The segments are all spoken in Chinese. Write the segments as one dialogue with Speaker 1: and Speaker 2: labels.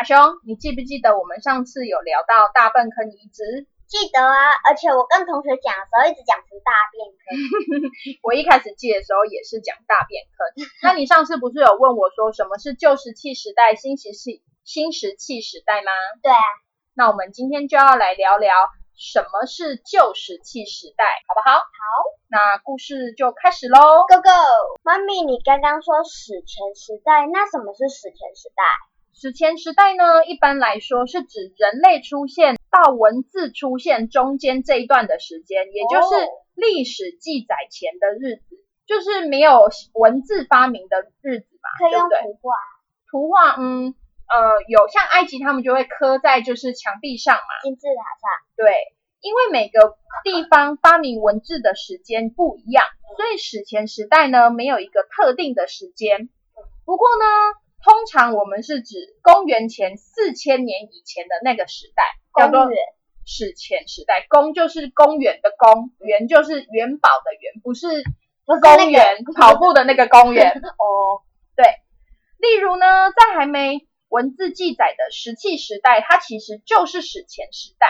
Speaker 1: 阿兄，你记不记得我们上次有聊到大粪坑移植？
Speaker 2: 记得啊，而且我跟同学讲的时候一直讲成大便坑。
Speaker 1: 我一开始记的时候也是讲大便坑。那你上次不是有问我说什么是旧石器时代、新石器、新石器时代吗？
Speaker 2: 对啊。
Speaker 1: 那我们今天就要来聊聊什么是旧石器时代，好不好？
Speaker 2: 好。
Speaker 1: 那故事就开始喽
Speaker 2: ，Go Go！妈咪，你刚刚说史前时代，那什么是史前时代？
Speaker 1: 史前时代呢，一般来说是指人类出现到文字出现中间这一段的时间，也就是历史记载前的日子，就是没有文字发明的日子嘛，
Speaker 2: 可以用图画。
Speaker 1: 图画，嗯，呃，有像埃及他们就会刻在就是墙壁上嘛，
Speaker 2: 金字塔上。
Speaker 1: 对，因为每个地方发明文字的时间不一样，所以史前时代呢没有一个特定的时间。不过呢。通常我们是指公元前四千年以前的那个时代，叫做史前时代。公就是公园的公，元就是元宝的元，不是公园跑步的那个公园 哦。对，例如呢，在还没文字记载的石器时代，它其实就是史前时代。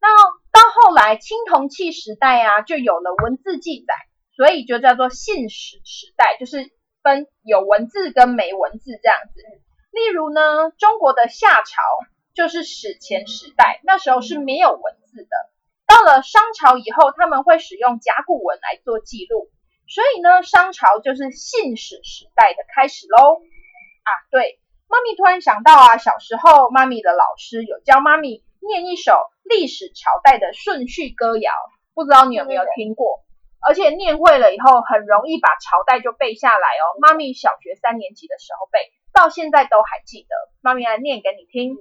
Speaker 1: 那到后来青铜器时代啊，就有了文字记载，所以就叫做信史时代，就是。分有文字跟没文字这样子，例如呢，中国的夏朝就是史前时代，那时候是没有文字的。到了商朝以后，他们会使用甲骨文来做记录，所以呢，商朝就是信史时代的开始喽。啊，对，妈咪突然想到啊，小时候妈咪的老师有教妈咪念一首历史朝代的顺序歌谣，不知道你有没有听过？而且念会了以后，很容易把朝代就背下来哦。妈咪小学三年级的时候背，到现在都还记得。妈咪来念给你听：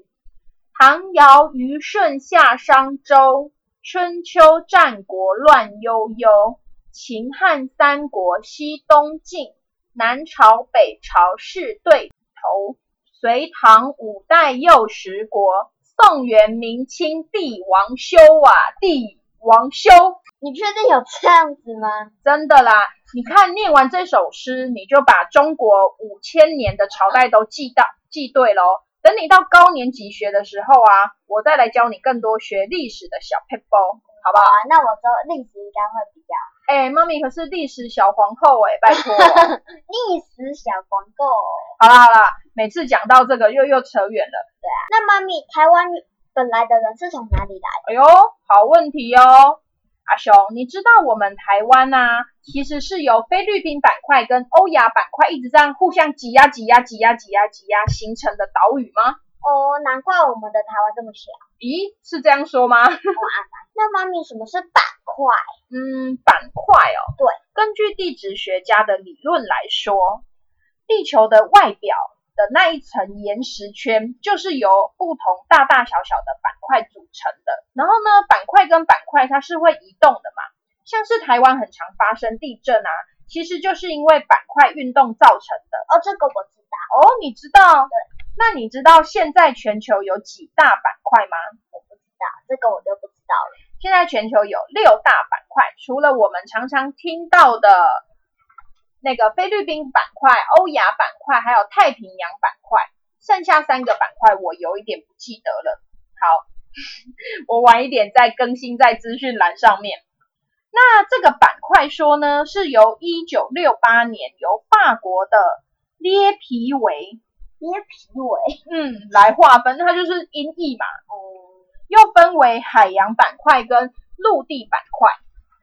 Speaker 1: 唐尧虞舜夏商周，春秋战国乱悠悠，秦汉三国西东晋，南朝北朝是对头，隋唐五代又十国，宋元明清帝王修啊，帝王修。
Speaker 2: 你确定有这样子吗？
Speaker 1: 真的啦！你看，念完这首诗，你就把中国五千年的朝代都记到记对喽。等你到高年级学的时候啊，我再来教你更多学历史的小 paper，好不好？
Speaker 2: 那我知道历史应该会比较。
Speaker 1: 哎，妈咪可是历史小皇后哎，拜托。
Speaker 2: 历史小皇后。
Speaker 1: 好啦好啦，每次讲到这个又又扯远了。
Speaker 2: 对啊。那妈咪，台湾本来的人是从哪里来？
Speaker 1: 哎呦，好问题哦。阿雄，你知道我们台湾呐，其实是由菲律宾板块跟欧亚板块一直这样互相挤压、挤压、挤压、挤压、挤压形成的岛屿吗？
Speaker 2: 哦，难怪我们的台湾这么小。
Speaker 1: 咦，是这样说吗？
Speaker 2: 那妈咪，什么是板块？
Speaker 1: 嗯，板块哦。
Speaker 2: 对，
Speaker 1: 根据地质学家的理论来说，地球的外表。的那一层岩石圈，就是由不同大大小小的板块组成的。然后呢，板块跟板块它是会移动的嘛，像是台湾很常发生地震啊，其实就是因为板块运动造成的。
Speaker 2: 哦，这个我知道。
Speaker 1: 哦，你知道？对。那你知道现在全球有几大板块吗？
Speaker 2: 我不知道，这个我就不知道了。
Speaker 1: 现在全球有六大板块，除了我们常常听到的。那个菲律宾板块、欧亚板块还有太平洋板块，剩下三个板块我有一点不记得了。好，我晚一点再更新在资讯栏上面。那这个板块说呢，是由一九六八年由法国的列皮维
Speaker 2: 列皮维
Speaker 1: 嗯来划分，它就是音译嘛。哦，又分为海洋板块跟陆地板块，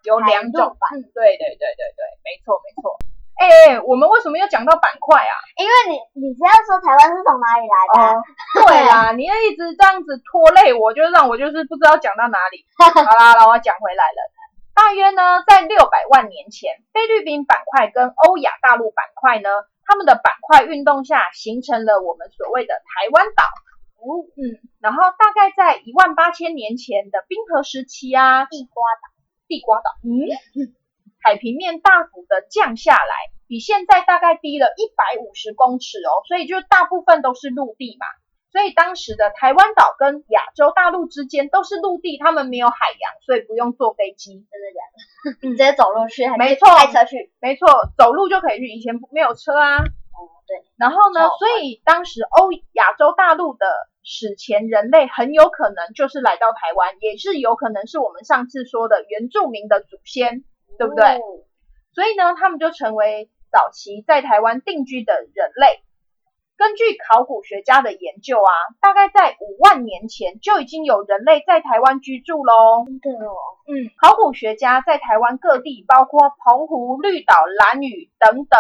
Speaker 1: 有两种嗯，对对对对对，没错没错。哎、我们为什么又讲到板块啊？
Speaker 2: 因为你你只要说台湾是从哪里来的啊、
Speaker 1: 哦，对啦，你要一直这样子拖累我，就让我就是不知道讲到哪里。好啦好啦，我要讲回来了。大约呢，在六百万年前，菲律宾板块跟欧亚大陆板块呢，他们的板块运动下，形成了我们所谓的台湾岛。嗯，然后大概在一万八千年前的冰河时期啊，
Speaker 2: 地瓜岛。
Speaker 1: 地瓜岛，嗯，海平面大幅的降下来，比现在大概低了一百五十公尺哦，所以就大部分都是陆地嘛。所以当时的台湾岛跟亚洲大陆之间都是陆地，他们没有海洋，所以不用坐飞机。
Speaker 2: 真的假的？你直接走路去，还是
Speaker 1: 没错
Speaker 2: 开车去？
Speaker 1: 没错，走路就可以去，以前没有车啊。
Speaker 2: 哦，对，
Speaker 1: 然后呢，所以当时欧亚洲大陆的史前人类很有可能就是来到台湾，也是有可能是我们上次说的原住民的祖先，对不对？
Speaker 2: 哦
Speaker 1: 所以呢，他们就成为早期在台湾定居的人类。根据考古学家的研究啊，大概在五万年前就已经有人类在台湾居住喽。
Speaker 2: 真的哦，
Speaker 1: 嗯，考古学家在台湾各地，包括澎湖、绿岛、兰屿等等，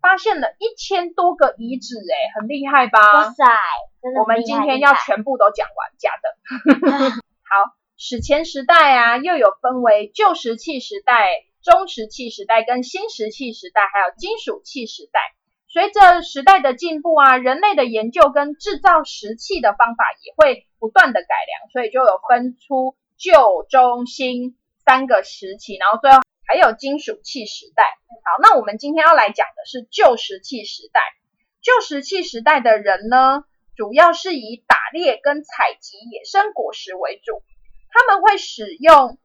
Speaker 1: 发现了一千多个遗址，诶，很厉害吧？
Speaker 2: 哇塞，真的
Speaker 1: 我们今天要全部都讲完，假的。好，史前时代啊，又有分为旧石器时代、中石器时代跟新石器时代，还有金属器时代。随着时代的进步啊，人类的研究跟制造石器的方法也会不断的改良，所以就有分出旧、中、新三个时期，然后最后还有金属器时代。好，那我们今天要来讲的是旧石器时代。旧石器时代的人呢，主要是以打猎跟采集野生果实为主，他们会使用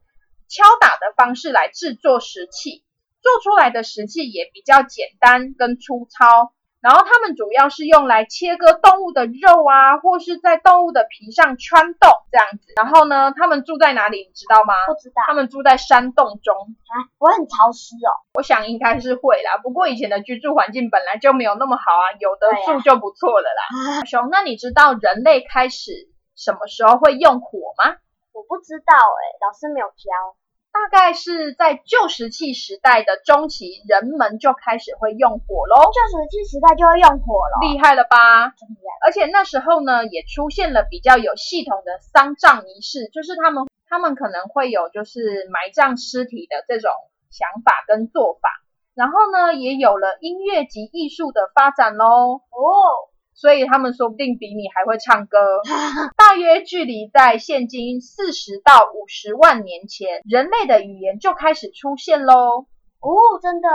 Speaker 1: 敲打的方式来制作石器，做出来的石器也比较简单跟粗糙。然后他们主要是用来切割动物的肉啊，或是在动物的皮上穿洞这样子。然后呢，他们住在哪里，你知道吗？
Speaker 2: 不知道
Speaker 1: 他们住在山洞中。
Speaker 2: 啊，我很潮湿哦。
Speaker 1: 我想应该是会啦，不过以前的居住环境本来就没有那么好啊，有的住就不错了啦。
Speaker 2: 啊，
Speaker 1: 熊，那你知道人类开始什么时候会用火吗？
Speaker 2: 我不知道哎，老师没有教。
Speaker 1: 大概是在旧石器时代的中期，人们就开始会用火喽，
Speaker 2: 旧石器时代就会用火了，
Speaker 1: 厉害了吧？而且那时候呢，也出现了比较有系统的丧葬仪式，就是他们他们可能会有就是埋葬尸体的这种想法跟做法。然后呢，也有了音乐及艺术的发展喽。
Speaker 2: 哦，
Speaker 1: 所以他们说不定比你还会唱歌。大约距离在现今四十到五十万年前，人类的语言就开始出现喽。
Speaker 2: 哦，真的。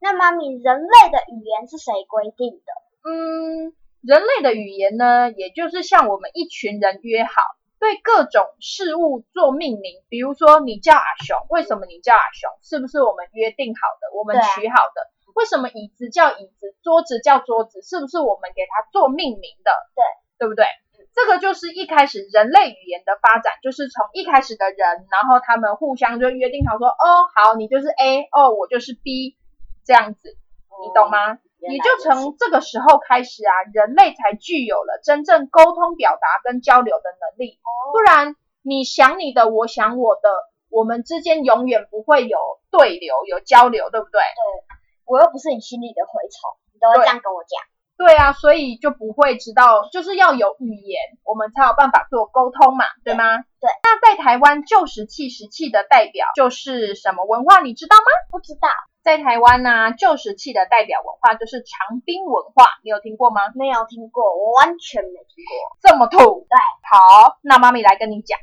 Speaker 2: 那妈咪，人类的语言是谁规定的？
Speaker 1: 嗯，人类的语言呢，也就是像我们一群人约好，对各种事物做命名。比如说，你叫阿雄，为什么你叫阿雄？是不是我们约定好的，我们取好的？为什么椅子叫椅子，桌子叫桌子？是不是我们给它做命名的？
Speaker 2: 对，
Speaker 1: 对不对？这个就是一开始人类语言的发展，就是从一开始的人，然后他们互相就约定好说，哦，好，你就是 A，哦，我就是 B，这样子，你懂吗？
Speaker 2: 哦
Speaker 1: 也就从这个时候开始啊，人类才具有了真正沟通、表达跟交流的能力。不然，你想你的，我想我的，我们之间永远不会有对流、有交流，对不对对？
Speaker 2: 我又不是你心里的蛔虫，你都会这样跟我讲。
Speaker 1: 对啊，所以就不会知道，就是要有语言，我们才有办法做沟通嘛，对吗？
Speaker 2: 对。
Speaker 1: 那在台湾旧石器时期的代表就是什么文化，你知道吗？
Speaker 2: 不知道，
Speaker 1: 在台湾呢、旧石器的代表文化就是长滨文化，你有听过吗？
Speaker 2: 没有听过，我完全没听过。
Speaker 1: 这么土。
Speaker 2: 对，
Speaker 1: 好，那妈咪来跟你讲，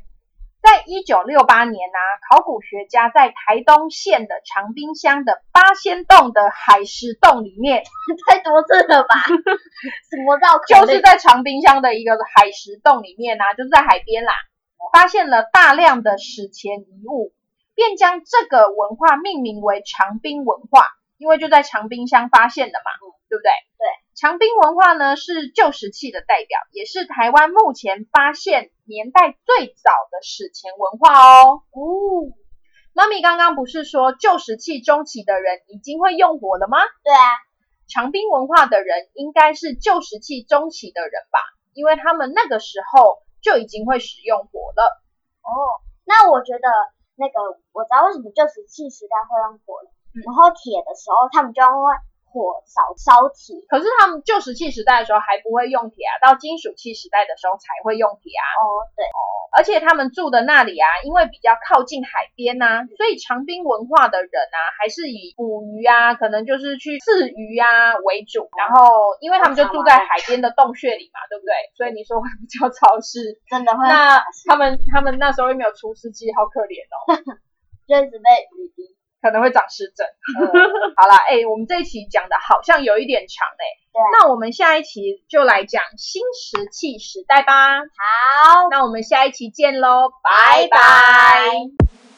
Speaker 1: 在一九六八年呢、考古学家在台东县的长滨乡的八仙洞的海石洞里面，
Speaker 2: 太多次了吧？什么绕口令？
Speaker 1: 就是在长滨乡的一个海石洞里面啊，就是在海边啦，发现了大量的史前遗物，便将这个文化命名为长滨文化，因为就在长滨乡发现的嘛，对不对？
Speaker 2: 对。
Speaker 1: 长滨文化呢是旧石器的代表，也是台湾目前发现年代最早的史前文化哦。
Speaker 2: 哦，
Speaker 1: 妈咪刚刚不是说旧石器中期的人已经会用火了吗？
Speaker 2: 对啊，
Speaker 1: 长滨文化的人应该是旧石器中期的人吧，因为他们那个时候就已经会使用火了。
Speaker 2: 哦，那我觉得那个我知道为什么旧石器时代会用火了，
Speaker 1: 嗯
Speaker 2: 然后铁的时候他们就用火烧烧铁。
Speaker 1: 可是他们旧石器时代的时候还不会用铁啊，到金属器时代的时候才会用铁啊。
Speaker 2: 哦，对哦，
Speaker 1: 而且他们住的那里啊，因为比较靠近海边呐、所以长滨文化的人啊，还是以捕鱼啊，可能就是去刺鱼啊为主。然后，因为他们就住在海边的洞穴里嘛，对不对？所以你说会比较潮湿。
Speaker 2: 真的会
Speaker 1: 那他们他们那时候又没有除湿机，好可怜哦，
Speaker 2: 就一直被雨滴。
Speaker 1: 可能会长湿疹。
Speaker 2: 嗯
Speaker 1: 好啦，哎、我们这一期讲的好像有一点长哎、那我们下一期就来讲新石器时代吧。
Speaker 2: 好，
Speaker 1: 那我们下一期见喽，拜
Speaker 2: 拜。拜
Speaker 1: 拜